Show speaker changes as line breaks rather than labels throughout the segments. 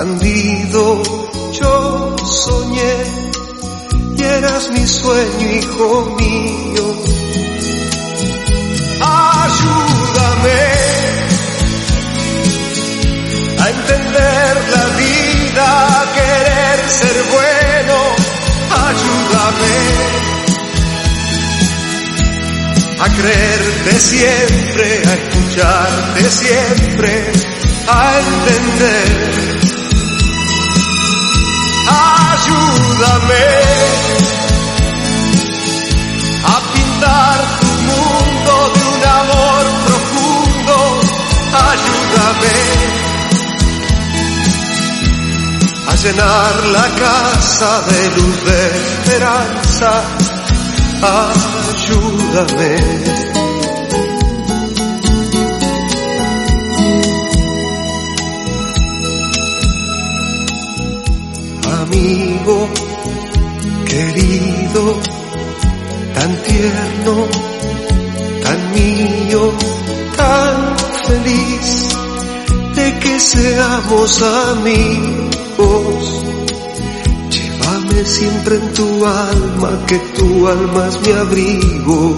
bandido, yo soñé y eras mi sueño, hijo mío. Ayúdame a entender la vida, a querer ser bueno. Ayúdame a creerte siempre, a escucharte siempre, a entender. Ayúdame a pintar tu mundo de un amor profundo. Ayúdame a llenar la casa de luz de esperanza ayúdame. Amigo querido, tan tierno, tan mío, tan feliz de que seamos amigos siempre en tu alma, que tu alma es mi abrigo.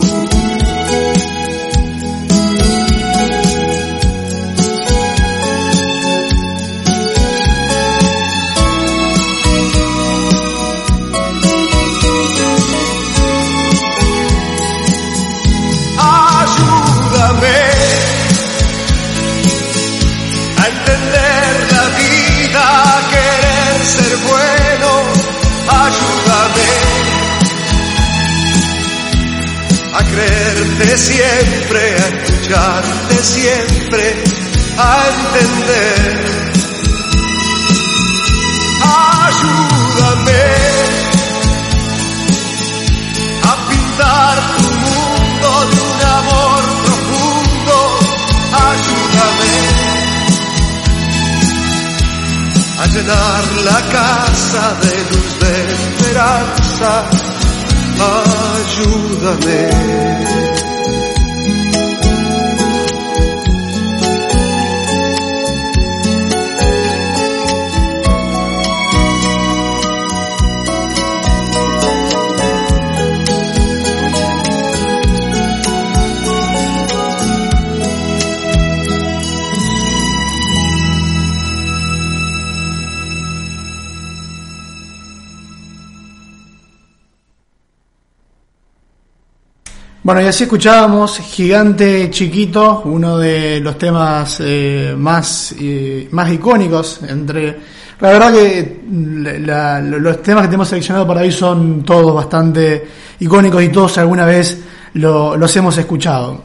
Bueno, y así escuchábamos Gigante Chiquito, uno de los temas eh, más, eh, más icónicos entre... La verdad que los temas que tenemos seleccionado para hoy son todos bastante icónicos y todos alguna vez los hemos escuchado.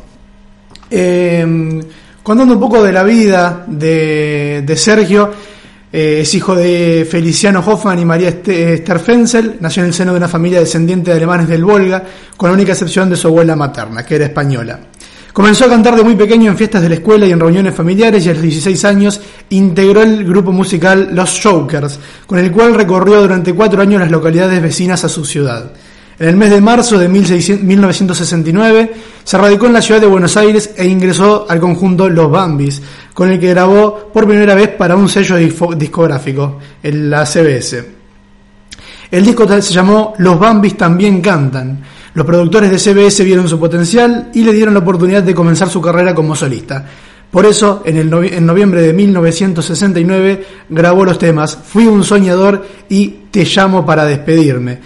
Eh, contando un poco de la vida de, de Sergio, eh, es hijo de Feliciano Hoffman y María Esther Fenzel. Nació en el seno de una familia descendiente de alemanes del Volga, con la única excepción de su abuela materna, que era española. Comenzó a cantar de muy pequeño en fiestas de la escuela y en reuniones familiares y a los 16 años integró el grupo musical Los Jokers, con el cual recorrió durante cuatro años las localidades vecinas a su ciudad. En el mes de marzo de 1969 se radicó en la ciudad de Buenos Aires e ingresó al conjunto Los Bambis, con el que grabó por primera vez para un sello discográfico, la CBS. El disco se llamó Los Bambis también cantan. Los productores de CBS vieron su potencial y le dieron la oportunidad de comenzar su carrera como solista. Por eso, en, el en noviembre de 1969 grabó los temas Fui un soñador y Te llamo para despedirme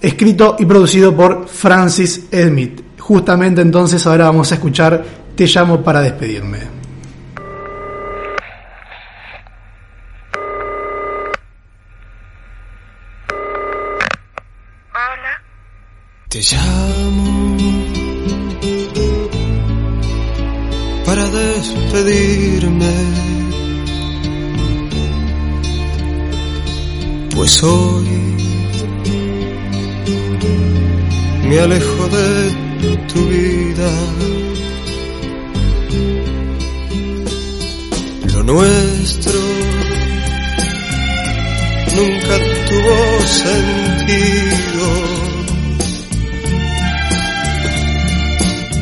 escrito y producido por Francis Smith. Justamente entonces ahora vamos a escuchar Te llamo para despedirme.
Hola. Te llamo para despedirme. Pues hoy me alejo de tu vida. Lo nuestro nunca tuvo sentido.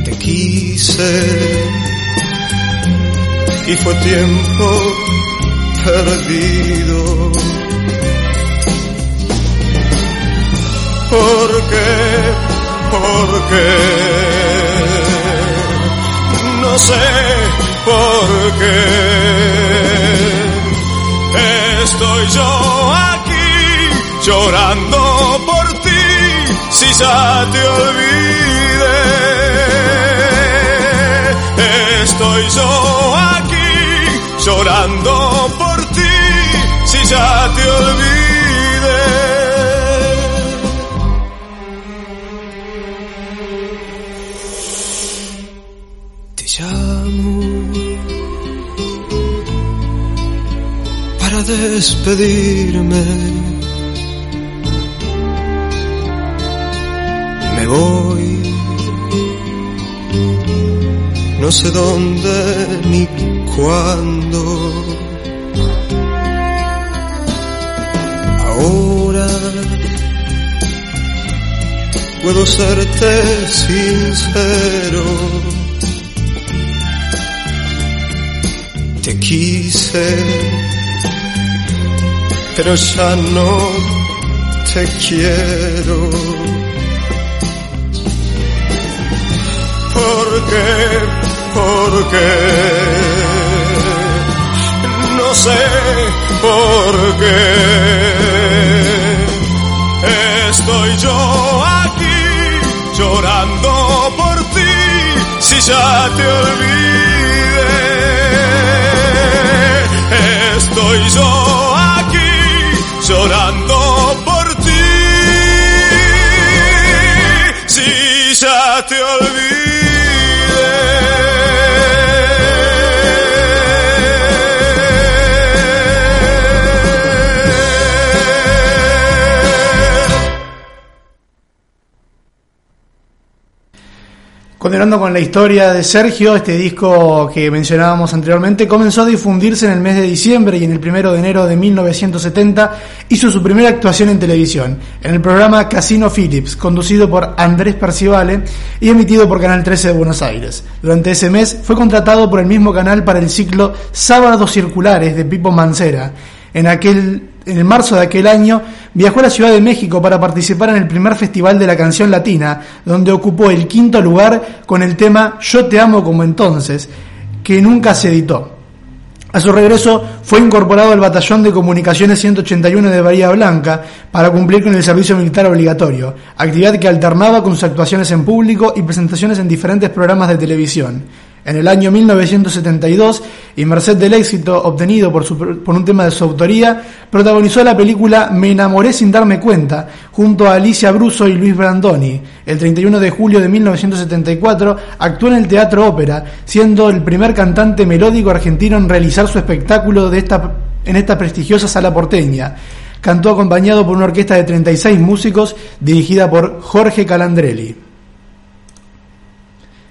Te quise y fue tiempo perdido. ¿Por qué? ¿Por qué? No sé por qué. Estoy yo aquí llorando por ti si ya te olvidé. Estoy yo aquí llorando despedirme. Me voy, no sé dónde ni cuándo. Ahora puedo serte sincero. Te quise, pero ya no te quiero. ¿Por qué? ¿Por qué? No sé por qué. Estoy yo aquí llorando por ti si ya te olvidé. Estoy yo
Continuando con la historia de Sergio, este disco que mencionábamos anteriormente comenzó a difundirse en el mes de diciembre y en el primero de enero de 1970 hizo su primera actuación en televisión, en el programa Casino Phillips, conducido por Andrés Percivale y emitido por Canal 13 de Buenos Aires. Durante ese mes fue contratado por el mismo canal para el ciclo Sábados Circulares de Pipo Mancera. En aquel en el marzo de aquel año viajó a la Ciudad de México para participar en el primer Festival de la Canción Latina, donde ocupó el quinto lugar con el tema Yo te amo como entonces, que nunca se editó. A su regreso fue incorporado al Batallón de Comunicaciones 181 de Bahía Blanca para cumplir con el servicio militar obligatorio, actividad que alternaba con sus actuaciones en público y presentaciones en diferentes programas de televisión. En el año 1972, y merced del éxito obtenido por, un tema de su autoría, protagonizó la película Me enamoré sin darme cuenta, junto a Alicia Bruso y Luis Brandoni. El 31 de julio de 1974 actuó en el Teatro Ópera, siendo el primer cantante melódico argentino en realizar su espectáculo en esta prestigiosa sala porteña. Cantó acompañado por una orquesta de 36 músicos dirigida por Jorge Calandrelli.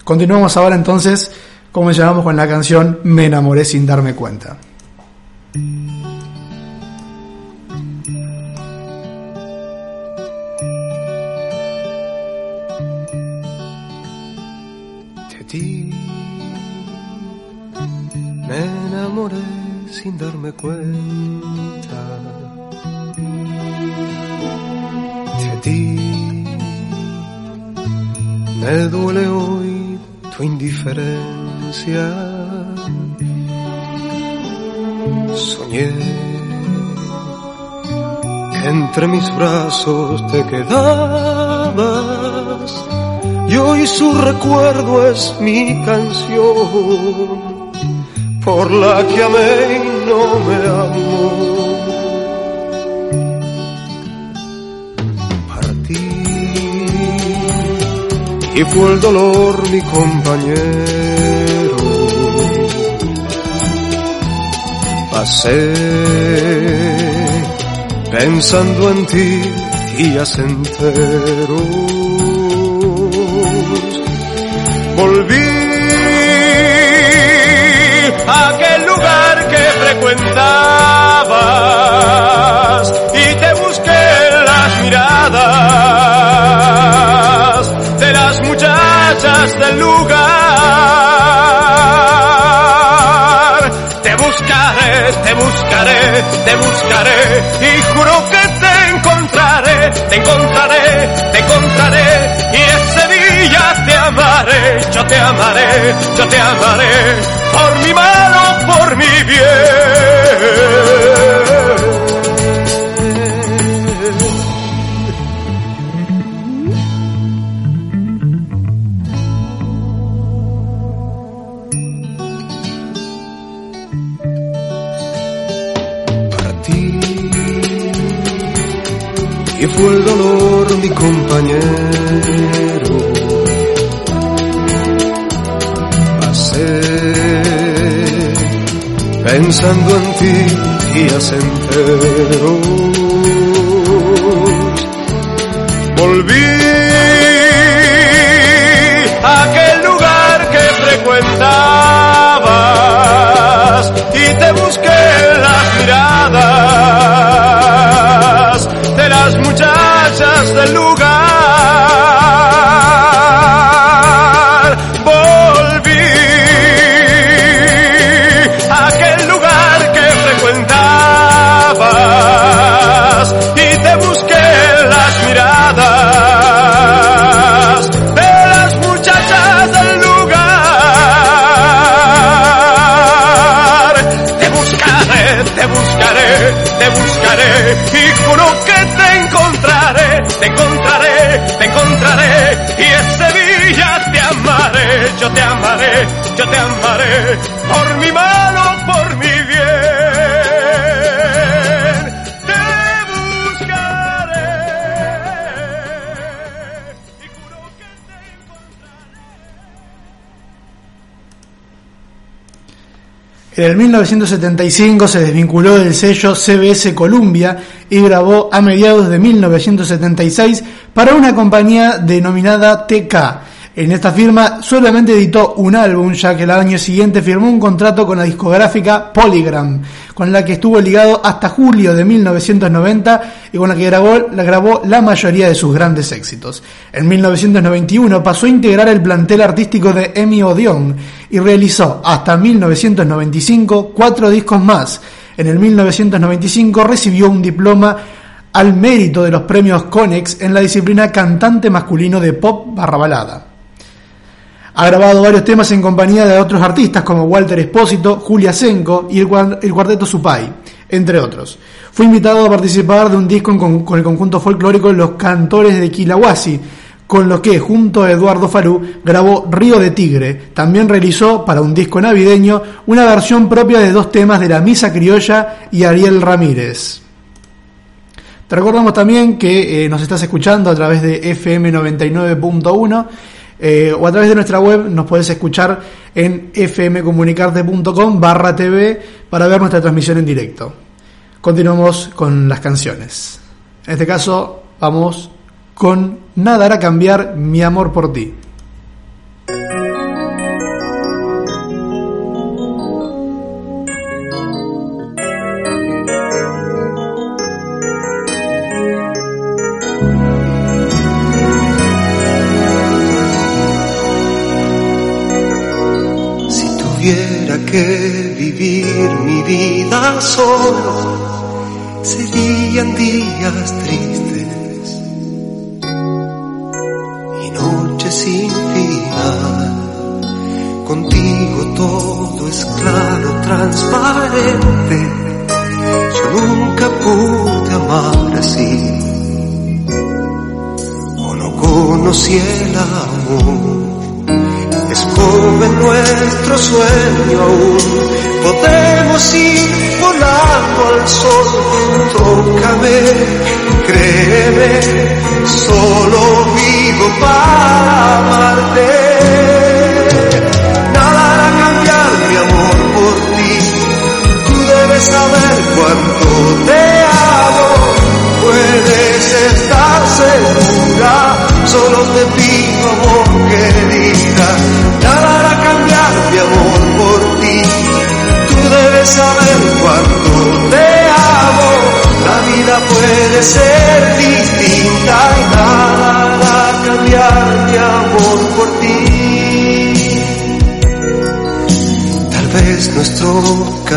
Continuamos ahora entonces, como llamamos con la canción Me enamoré sin darme cuenta.
de ti. Me enamoré sin darme cuenta de ti. Me duele hoy tu indiferencia. Soñé que entre mis brazos te quedabas y hoy su recuerdo es mi canción por la que amé y no me amó. Partí y fue el dolor mi compañero. Pasé pensando en ti días enteros volví a aquel lugar que frecuentabas y te busqué las miradas de las muchachas del lugar. Te buscaré, te buscaré y juro que te encontraré, te encontraré, te encontraré y ese día te amaré, yo te amaré, yo te amaré por mi mano, por mi bien. Fue el dolor mi compañero. Pasé pensando en ti días enteros. Y juro que te encontraré, te encontraré, te encontraré y ese día te amaré, yo te amaré, yo te amaré por mi mano,
En el 1975 se desvinculó del sello CBS Columbia y grabó a mediados de 1976 para una compañía denominada TK. En esta firma solamente editó un álbum, ya que el año siguiente firmó un contrato con la discográfica Polygram, con la que estuvo ligado hasta julio de 1990 y con la que grabó, la mayoría de sus grandes éxitos. En 1991 pasó a integrar el plantel artístico de Emi Odeon y realizó hasta 1995 cuatro discos más. En el 1995 recibió un diploma al mérito de los premios Conex en la disciplina cantante masculino de pop barra balada. Ha grabado varios temas en compañía de otros artistas como Walter Espósito, Julia Senko y el, el Cuarteto Supay, entre otros. Fue invitado a participar de un disco con el conjunto folclórico Los Cantores de Quilahuasi, con lo que, junto a Eduardo Farú, grabó Río de Tigre. También realizó, para un disco navideño, una versión propia de dos temas de La Misa Criolla y Ariel Ramírez. Te recordamos también que eh, nos estás escuchando a través de FM 99.1 eh, o a través de nuestra web nos puedes escuchar en fmcomunicarte.com barra TV para ver nuestra transmisión en directo. Continuamos con las canciones. En este caso vamos con Nada hará cambiar mi amor por ti.
Que vivir mi vida solo, serían días tristes y noches sin final. Contigo todo es claro, transparente. Yo nunca pude amar así, o no conocí el amor. Joven nuestro sueño aún, podemos ir volando al sol. Tócame, créeme, solo vivo para amarte.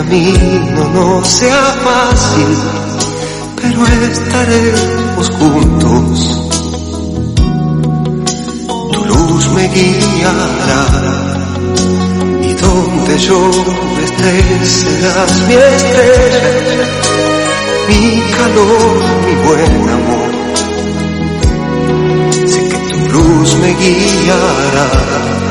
Camino no sea fácil, pero estaremos juntos. Tu luz me guiará y donde yo esté serás mi estrella, mi calor, mi buen amor. Sé que tu luz me guiará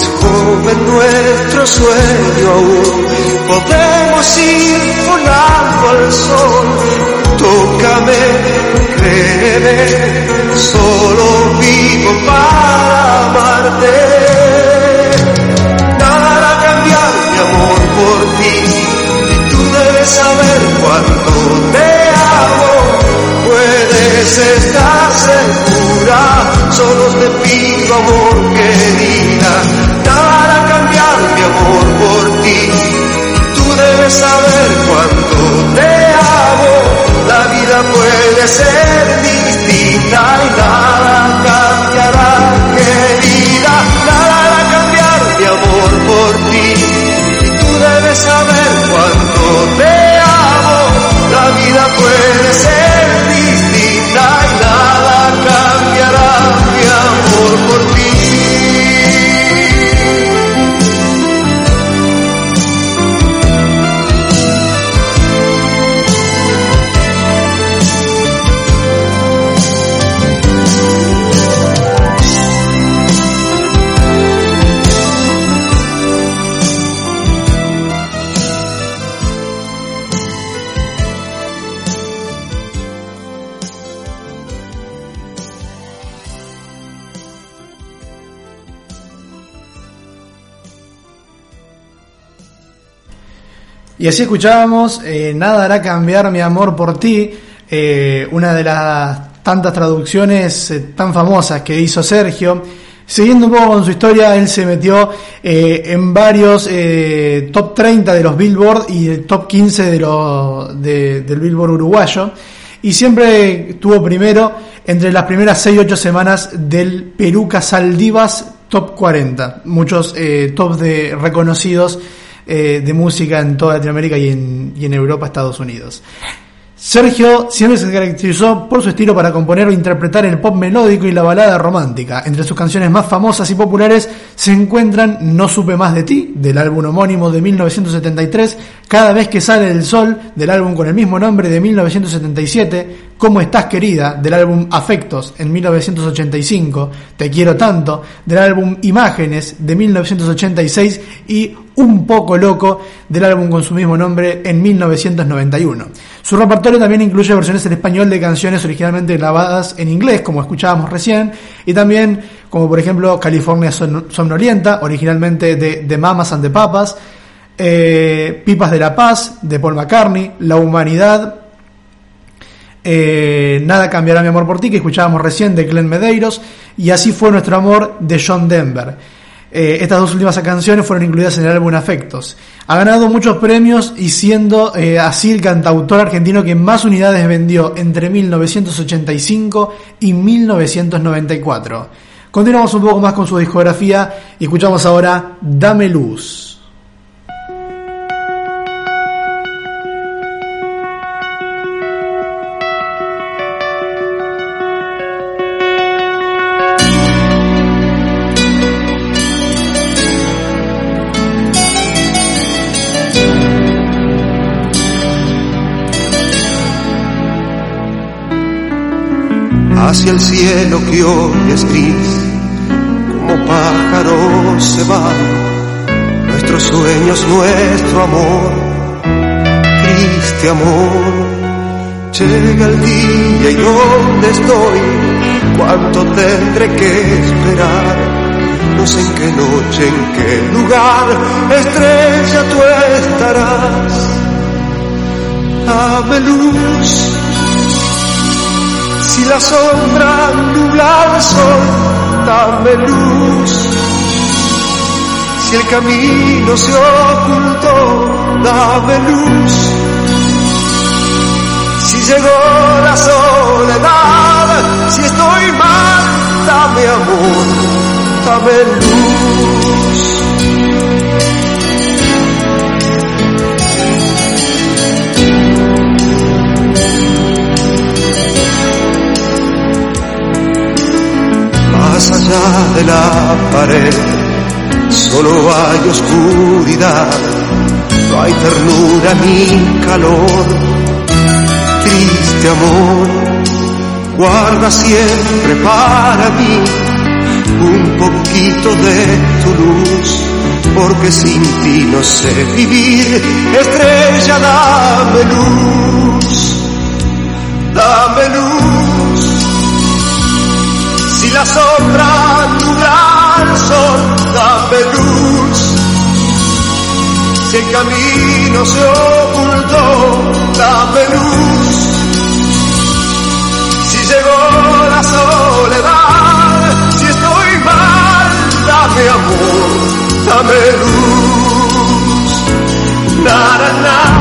es joven nuestro sueño aún, podemos ir volando al sol. Tócame, créeme, solo vivo para amarte. Nada cambiar mi amor por ti, y tú debes saber cuánto te amo. Puedes estar puede ser distinta y nada Y
así escuchábamos eh, Nada hará cambiar mi amor por ti, eh, una de las tantas traducciones eh, tan famosas que hizo Sergio. Siguiendo un poco con su historia, él se metió en varios top 30 de los Billboard y el top 15 de los, del Billboard uruguayo. Y siempre estuvo primero entre las primeras 6-8 semanas del Perú Casaldivas Top 40. Muchos tops de reconocidos eh, de música en toda Latinoamérica y en, y en Europa, Estados Unidos. Sergio siempre se caracterizó por su estilo para componer o interpretar el pop melódico y la balada romántica. Entre sus canciones más famosas y populares se encuentran No supe más de ti, del álbum homónimo de 1973, Cada vez que sale el sol, del álbum con el mismo nombre de 1977, Cómo estás querida, del álbum Afectos en 1985, Te quiero tanto, del álbum Imágenes de 1986 y Un poco loco, del álbum con su mismo nombre en 1991. Su repertorio también incluye versiones en español de canciones originalmente grabadas en inglés, como escuchábamos recién, y también como por ejemplo California Somnolienta, originalmente de The Mamas and the Papas, eh, Pipas de la Paz, de Paul McCartney, La Humanidad, eh, Nada cambiará mi amor por ti, que escuchábamos recién de Glenn Medeiros, y así fue nuestro amor de John Denver. Eh, estas dos últimas canciones fueron incluidas en el álbum Afectos. Ha ganado muchos premios y siendo eh, así el cantautor argentino que más unidades vendió entre 1985 y 1994. Continuamos un poco más con su discografía y escuchamos ahora Dame Luz.
El cielo que hoy es gris, como pájaros se van nuestros sueños, nuestro amor, triste amor. Llega el día y dónde estoy, cuánto tendré que esperar, no sé en qué noche, en qué lugar, estrella tú estarás. Dame luz si la sombra nubla el sol, dame luz. Si el camino se ocultó, dame luz. Si llegó la soledad, si estoy mal, dame amor, dame luz. de la pared. Solo hay oscuridad, no hay ternura ni calor. Triste amor, guarda siempre para mí un poquito de tu luz, porque sin ti no sé vivir. Estrella, dame luz. La sombra nubla el sol, dame luz. Si el camino se ocultó, dame luz. Si llegó la soledad, si estoy mal, dame amor, dame luz. Nada,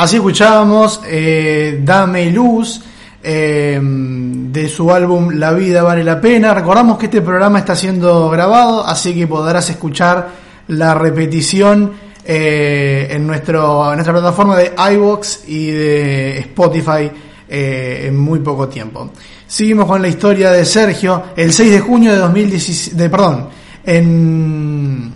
Así escuchábamos eh, Dame Luz eh, de su álbum La vida vale la pena. Recordamos que este programa está siendo grabado, así que podrás escuchar la repetición eh, en, nuestro, nuestra plataforma de iVoox y de Spotify en muy poco tiempo. Seguimos con la historia de Sergio. El 6 de junio de 2017, de, perdón, en...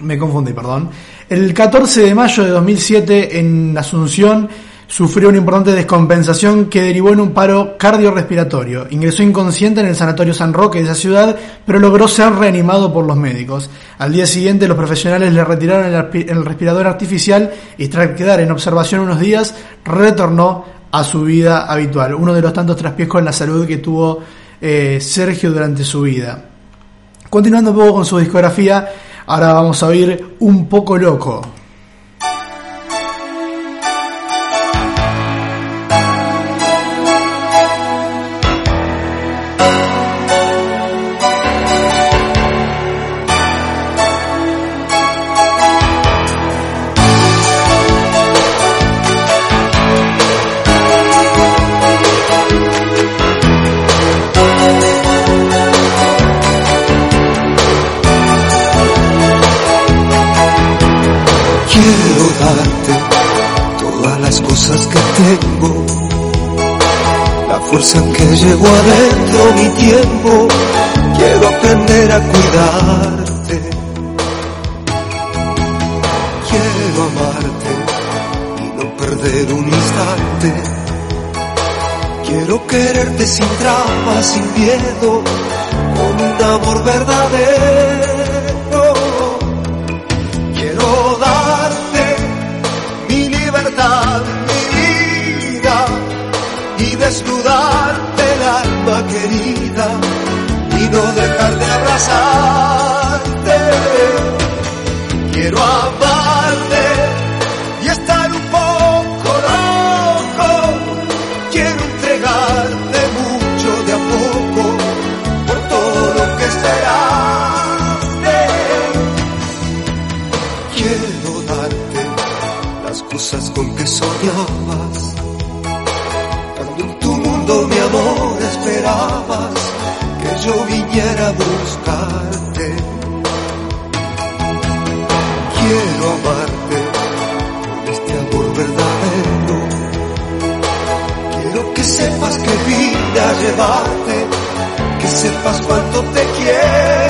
Me confundí, perdón. El 14 de mayo de 2007 en Asunción sufrió una importante descompensación que derivó en un paro cardiorrespiratorio. Ingresó inconsciente en el Sanatorio San Roque de esa ciudad, pero logró ser reanimado por los médicos. Al día siguiente los profesionales le retiraron el, respirador artificial y tras quedar en observación unos días, retornó a su vida habitual. Uno de los tantos traspiés con la salud que tuvo eh, Sergio durante su vida. Continuando un poco con su discografía, ahora vamos a oír Un poco loco.
Fuerza que llevo adentro, mi tiempo. Quiero aprender a cuidarte. Quiero amarte y no perder un instante. Quiero quererte sin trampas, sin miedo, con un amor verdadero. Quiero amarte y estar un poco loco. Quiero entregarte mucho de a poco por todo lo que esperaste. Quiero darte las cosas con que soñabas. Sepas cuánto te quiero.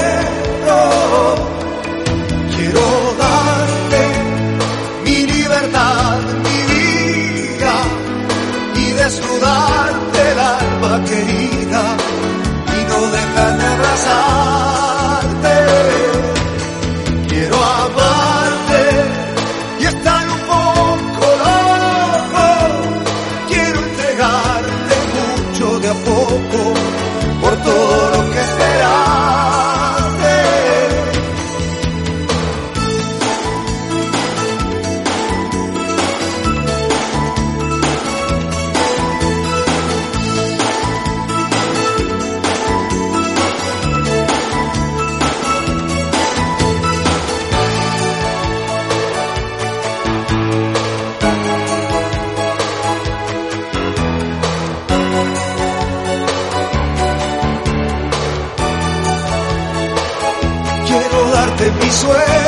Darte mis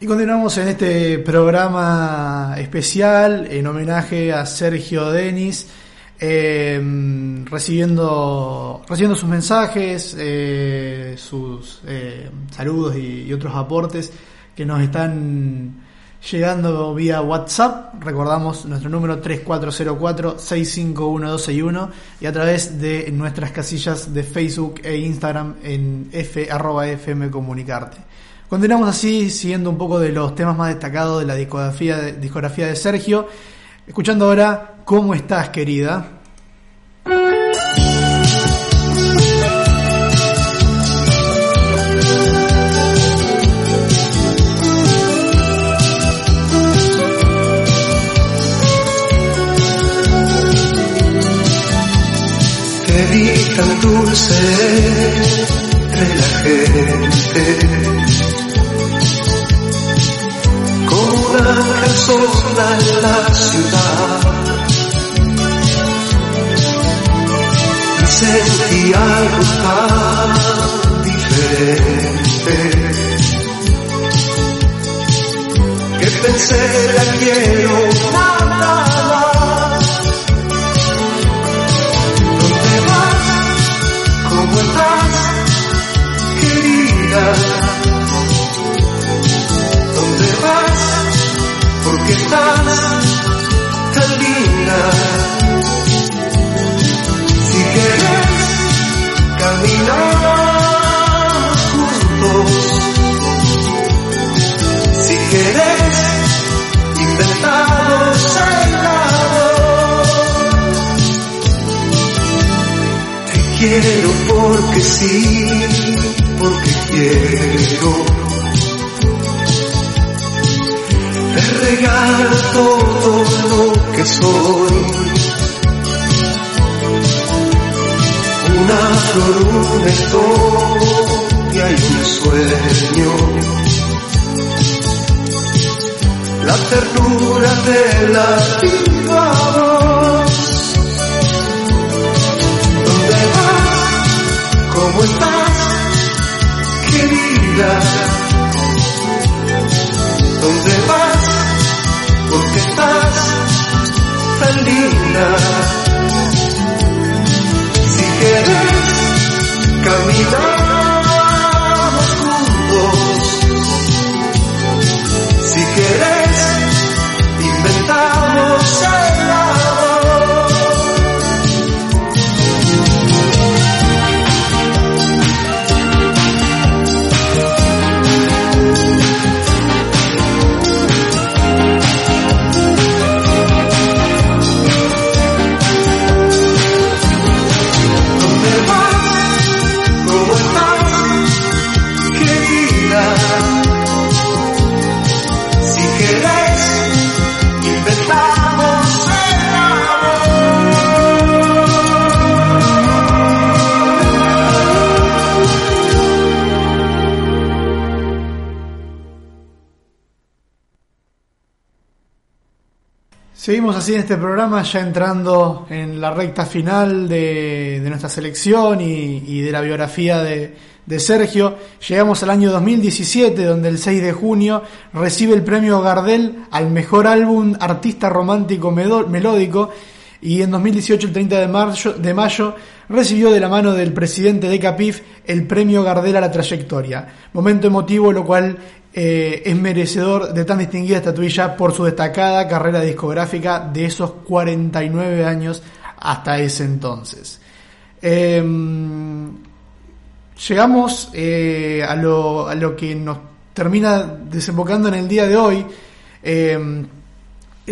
Y
continuamos en este programa especial en homenaje a Sergio Denis, eh, recibiendo, recibiendo sus mensajes, eh, sus eh, saludos y, y otros aportes que nos están llegando vía WhatsApp. Recordamos nuestro número 3404-651261 y a través de nuestras casillas de Facebook e Instagram en f, arroba FM Comunicarte. Continuamos así, siguiendo un poco de los temas más destacados de la discografía de, Sergio. Escuchando ahora ¿Cómo estás, querida?
Te vi tan dulce entre la gente, un ángel sola en la ciudad. Y sentí algo tan diferente, que pensé la quiero nada. ¿Dónde vas? ¿Cómo estás, querida? Caminar juntos, si quieres inventamos helados. Te quiero porque sí, porque quiero. Te regalo todo lo que soy. una flor, una historia y un sueño. La ternura de las vivadas. ¿Dónde vas? ¿Cómo estás? Querida.
Seguimos así en este programa, ya entrando en la recta final de, de nuestra selección y, de la biografía de, Sergio. Llegamos al año 2017, donde el 6 de junio recibe el premio Gardel al mejor álbum artista romántico melódico. Y en 2018, el 30 de mayo, de mayo, recibió de la mano del presidente de Capif el premio Gardel a la trayectoria. Momento emotivo, lo cual eh, es merecedor de tan distinguida estatuilla por su destacada carrera discográfica de esos 49 años hasta ese entonces. Em, llegamos eh, a, lo, a lo que nos termina desembocando en el día de hoy. Eh,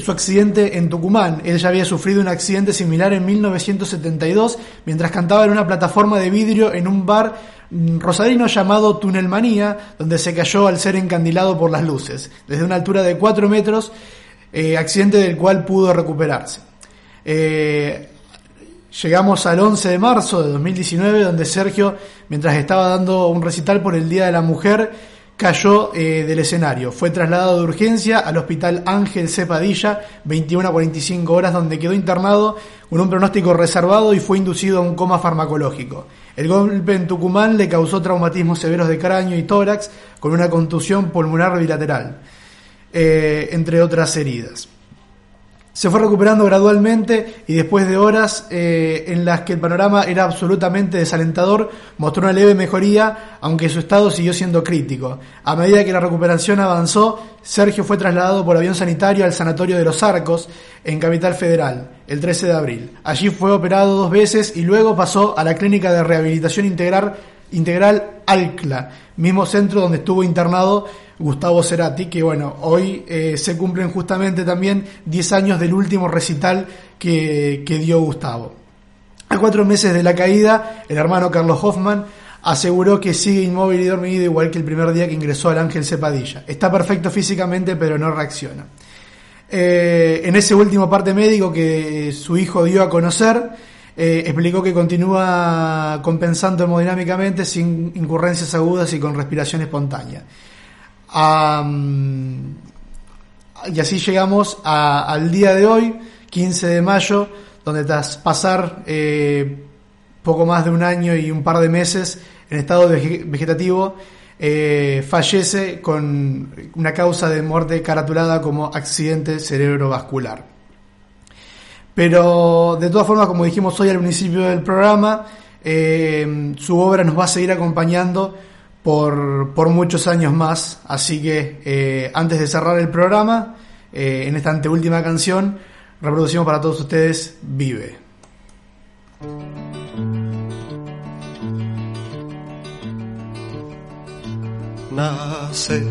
su accidente en Tucumán. Él ya había sufrido un accidente similar en 1972 mientras cantaba en una plataforma de vidrio en un bar rosarino llamado Tunelmanía, donde se cayó al ser encandilado por las luces, desde una altura de 4 metros, eh, accidente del cual pudo recuperarse. Eh, Llegamos al 11 de marzo de 2019, donde Sergio, mientras estaba dando un recital por el Día de la Mujer, cayó eh, del escenario. Fue trasladado de urgencia al Hospital Ángel Cepadilla, 21 a 45 horas, donde quedó internado con un pronóstico reservado y fue inducido a un coma farmacológico. El golpe en Tucumán le causó traumatismos severos de cráneo y tórax, con una contusión pulmonar bilateral, eh, entre otras heridas. Se fue recuperando gradualmente y después de horas eh, en las que el panorama era absolutamente desalentador, mostró una leve mejoría, aunque su estado siguió siendo crítico. A medida que la recuperación avanzó, Sergio fue trasladado por avión sanitario al Sanatorio de los Arcos, en Capital Federal, el 13 de abril. Allí fue operado dos veces y luego pasó a la Clínica de Rehabilitación Integral, Integral ALCLA, mismo centro donde estuvo internado Gustavo Cerati, que bueno, hoy eh, se cumplen justamente también 10 años del último recital que, que dio Gustavo. A cuatro meses de la caída, el hermano Carlos Hoffman aseguró que sigue inmóvil y dormido igual que el primer día que ingresó al Ángel Cepadilla. Está perfecto físicamente, pero no reacciona. Eh, en ese último parte médico que su hijo dio a conocer, eh, explicó que continúa compensando hemodinámicamente sin incurrencias agudas y con respiración espontánea. Y así llegamos al día de hoy, 15 de mayo, donde tras pasar eh, poco más de un año y un par de meses en estado vege- vegetativo, eh, fallece con una causa de muerte caratulada como accidente cerebrovascular. Pero de todas formas, como dijimos hoy al principio del programa, eh, su obra nos va a seguir acompañando por, por muchos años más. Así que eh, antes de cerrar el programa, eh, en esta anteúltima canción, reproducimos para todos ustedes Vive.
Nace,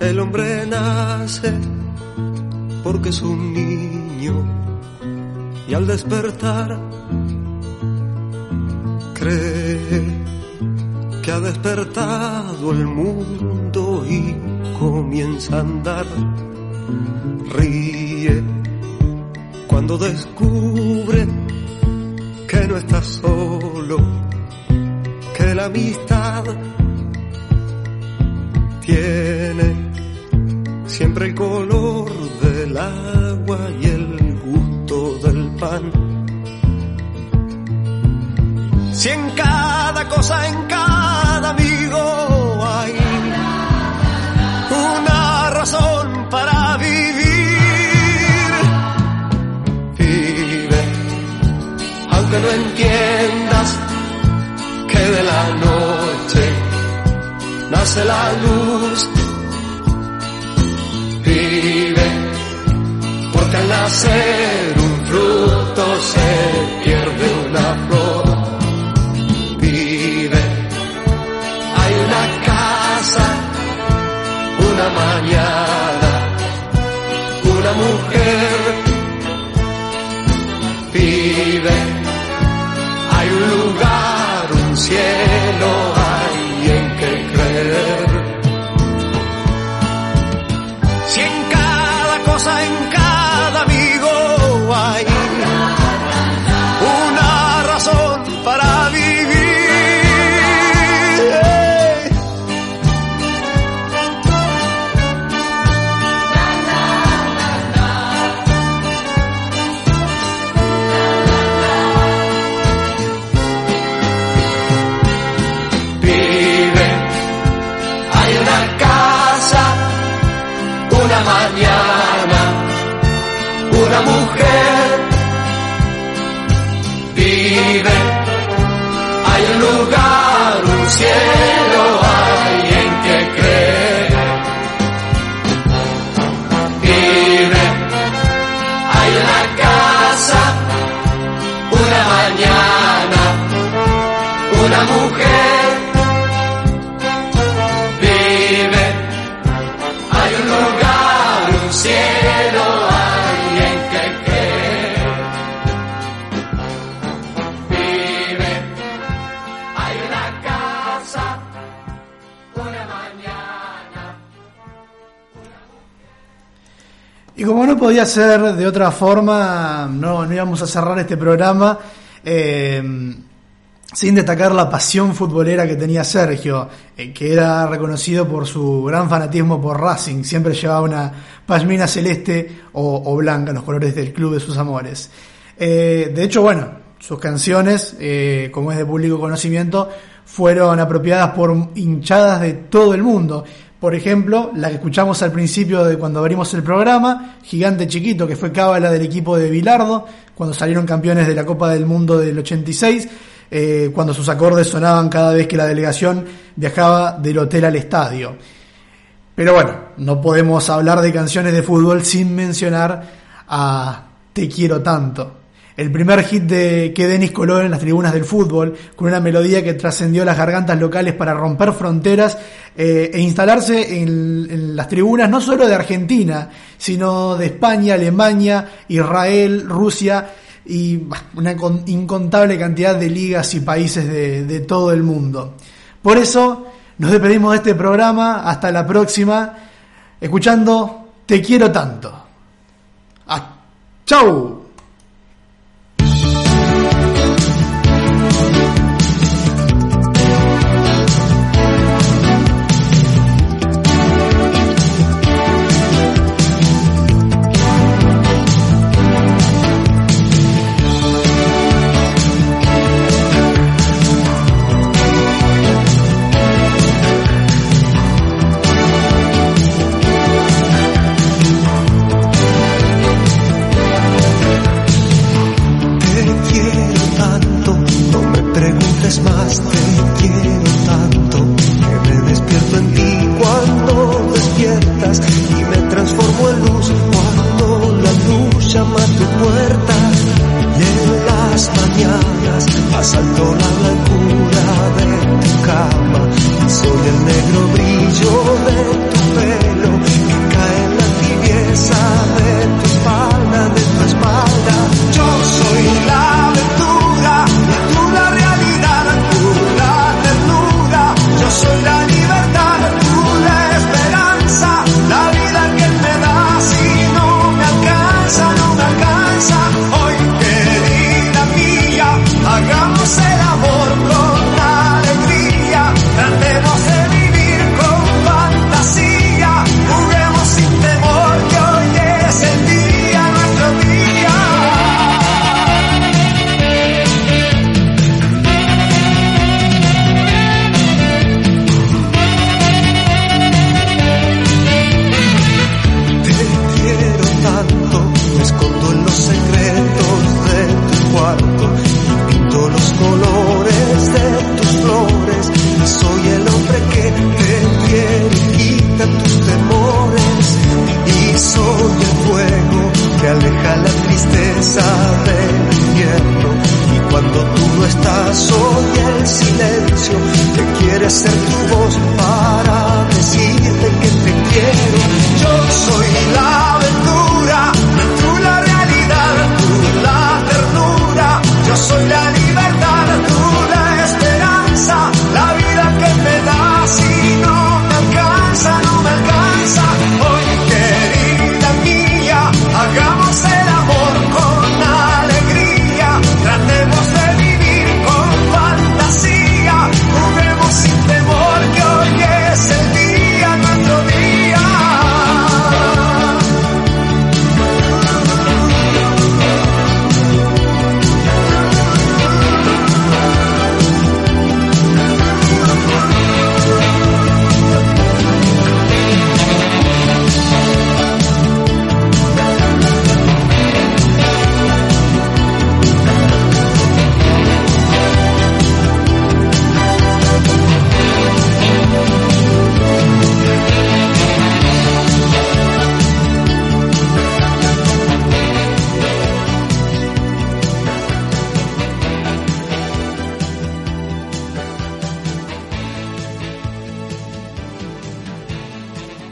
el hombre nace porque es un niño y al despertar cree que ha despertado el mundo y comienza a andar. Ríe cuando descubre que no está solo, que la amistad tiene siempre el color del agua y el gusto del pan. Si en cada cosa, en cada amigo hay una razón para vivir. Vive, aunque no entiendas que de la noche nace la luz. Vive, porque al nacer un fruto se pierde una mañana,
podía ser de otra forma, no, no íbamos a cerrar este programa eh, sin destacar la pasión futbolera que tenía Sergio, eh, que era reconocido por su gran fanatismo por Racing, siempre llevaba una pashmina celeste o, o blanca, los colores del club de sus amores. Eh, de hecho, bueno, sus canciones, como es de público conocimiento, fueron apropiadas por hinchadas de todo el mundo. Por ejemplo, la que escuchamos al principio de cuando abrimos el programa, Gigante Chiquito, que fue cábala del equipo de Bilardo, cuando salieron campeones de la Copa del Mundo del 86, eh, cuando sus acordes sonaban cada vez que la delegación viajaba del hotel al estadio. Pero bueno, no podemos hablar de canciones de fútbol sin mencionar a Te quiero tanto. El primer hit de que Denis coló en las tribunas del fútbol, con una melodía que trascendió las gargantas locales para romper fronteras eh, e instalarse en, las tribunas no solo de Argentina, sino de España, Alemania, Israel, Rusia y una con- incontable cantidad de ligas y países de, de todo el mundo. Por eso nos despedimos de este programa. Hasta la próxima. Escuchando Te quiero tanto. Ah, ¡Chau! asaltó la blancura de tu cama. Soy el